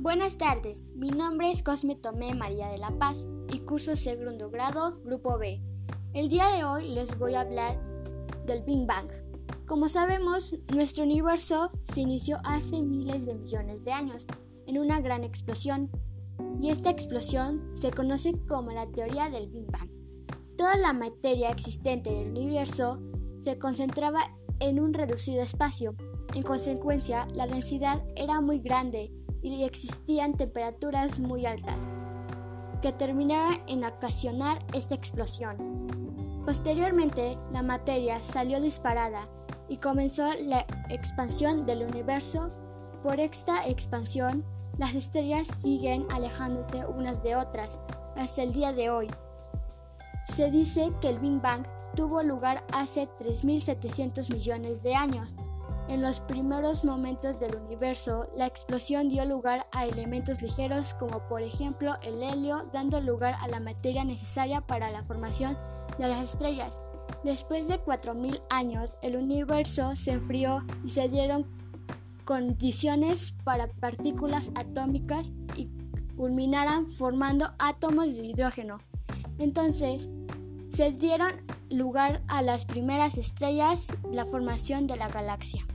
Buenas tardes, mi nombre es Cosme Tomé María de la Paz y curso segundo grado, Grupo B. El día de hoy les voy a hablar del Big Bang. Como sabemos, nuestro universo se inició hace miles de millones de años, en una gran explosión, y esta explosión se conoce como la teoría del Big Bang. Toda la materia existente del universo se concentraba en un reducido espacio. En consecuencia, la densidad era muy grande y existían temperaturas muy altas, que terminaron en ocasionar esta explosión. Posteriormente, la materia salió disparada y comenzó la expansión del universo. Por esta expansión, las estrellas siguen alejándose unas de otras hasta el día de hoy. Se dice que el Big Bang tuvo lugar hace 3.700 millones de años en los primeros momentos del universo, la explosión dio lugar a elementos ligeros como por ejemplo el helio, dando lugar a la materia necesaria para la formación de las estrellas. Después de 4.000 años, el universo se enfrió y se dieron condiciones para partículas atómicas y culminaran formando átomos de hidrógeno. Entonces, se dieron lugar a las primeras estrellas, la formación de la galaxia.